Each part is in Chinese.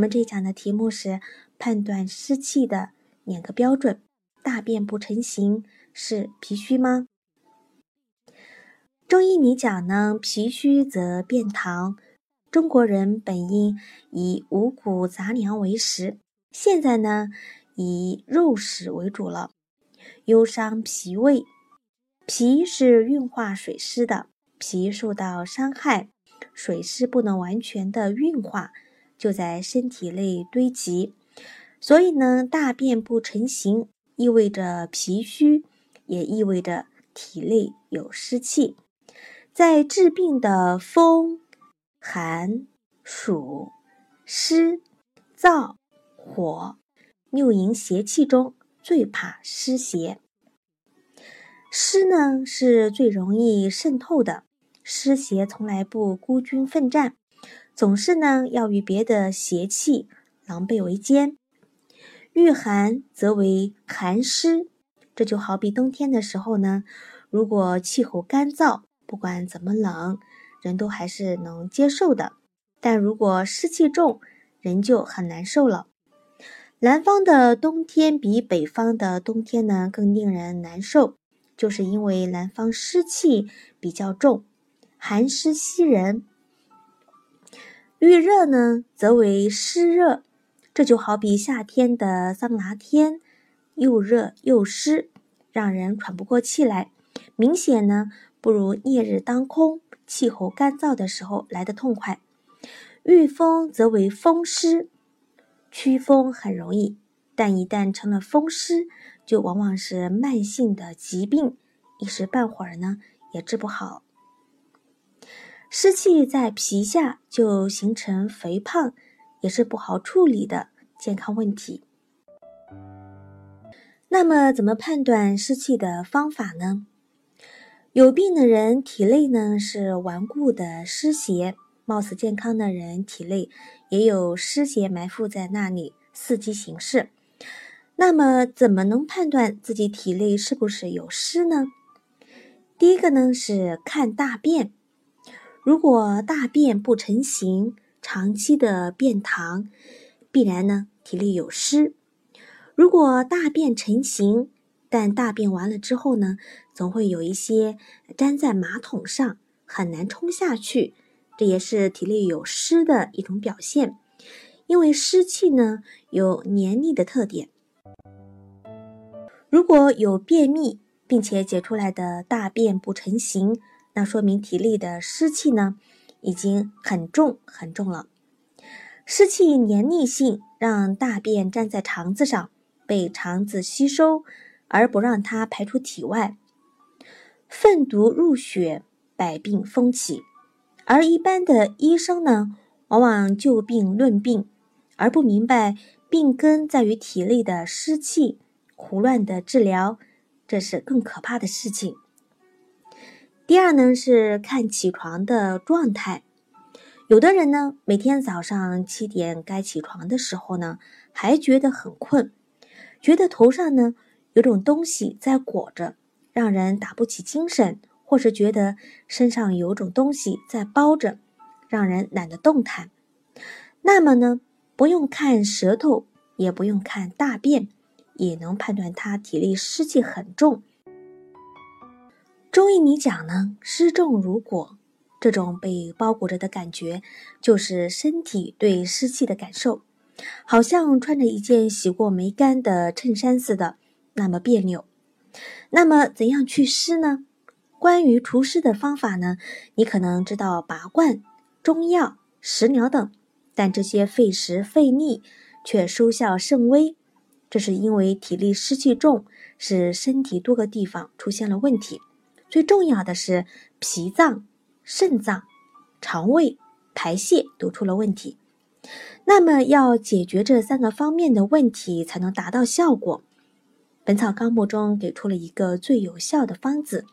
我们这一讲的题目是判断湿气的两个标准：大便不成形是脾虚吗？中医里讲呢，脾虚则便溏。中国人本应以五谷杂粮为食，现在呢以肉食为主了，忧伤脾胃。脾是运化水湿的，脾受到伤害，水湿不能完全的运化。就在身体内堆积，所以呢，大便不成形，意味着脾虚，也意味着体内有湿气。在治病的风、寒、暑、湿、燥、火六淫邪气中，最怕湿邪。湿呢是最容易渗透的，湿邪从来不孤军奋战。总是呢，要与别的邪气狼狈为奸。遇寒则为寒湿，这就好比冬天的时候呢，如果气候干燥，不管怎么冷，人都还是能接受的。但如果湿气重，人就很难受了。南方的冬天比北方的冬天呢更令人难受，就是因为南方湿气比较重，寒湿袭人。遇热呢，则为湿热，这就好比夏天的桑拿天，又热又湿，让人喘不过气来。明显呢，不如烈日当空、气候干燥的时候来的痛快。遇风则为风湿，驱风很容易，但一旦成了风湿，就往往是慢性的疾病，一时半会儿呢也治不好。湿气在皮下就形成肥胖，也是不好处理的健康问题。那么，怎么判断湿气的方法呢？有病的人体内呢是顽固的湿邪，貌似健康的人体内也有湿邪埋伏在那里，伺机行事。那么，怎么能判断自己体内是不是有湿呢？第一个呢是看大便。如果大便不成形，长期的便溏，必然呢体内有湿。如果大便成形，但大便完了之后呢，总会有一些粘在马桶上，很难冲下去，这也是体内有湿的一种表现。因为湿气呢有黏腻的特点。如果有便秘，并且解出来的大便不成形。那说明体内的湿气呢，已经很重很重了。湿气黏腻性让大便粘在肠子上，被肠子吸收，而不让它排出体外。粪毒入血，百病风起。而一般的医生呢，往往就病论病，而不明白病根在于体内的湿气，胡乱的治疗，这是更可怕的事情。第二呢是看起床的状态，有的人呢每天早上七点该起床的时候呢，还觉得很困，觉得头上呢有种东西在裹着，让人打不起精神，或是觉得身上有种东西在包着，让人懒得动弹。那么呢，不用看舌头，也不用看大便，也能判断他体内湿气很重。中医里讲呢，湿重如裹，这种被包裹着的感觉，就是身体对湿气的感受，好像穿着一件洗过没干的衬衫似的，那么别扭。那么怎样祛湿呢？关于除湿的方法呢，你可能知道拔罐、中药、食疗等，但这些费时费力，却收效甚微。这是因为体力湿气重，使身体多个地方出现了问题。最重要的是脾脏、肾脏、肠胃、排泄都出了问题，那么要解决这三个方面的问题，才能达到效果。《本草纲目》中给出了一个最有效的方子，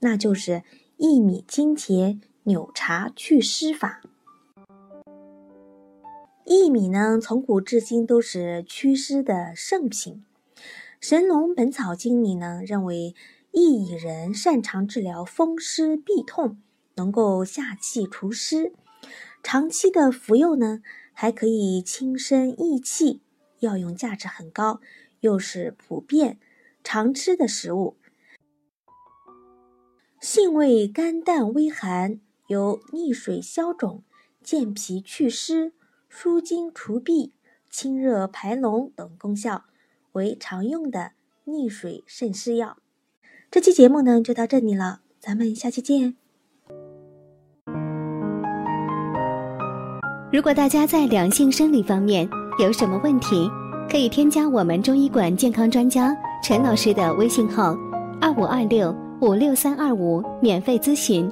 那就是薏米金钱扭茶祛湿法。薏米呢，从古至今都是祛湿的圣品。《神农本草经》里呢，认为薏苡仁擅长治疗风湿痹痛，能够下气除湿。长期的服用呢，还可以轻身益气，药用价值很高，又是普遍常吃的食物。性味甘淡微寒，有利水消肿、健脾祛湿。舒筋除痹、清热排脓等功效，为常用的利水渗湿药。这期节目呢就到这里了，咱们下期见。如果大家在两性生理方面有什么问题，可以添加我们中医馆健康专家陈老师的微信号：二五二六五六三二五，免费咨询。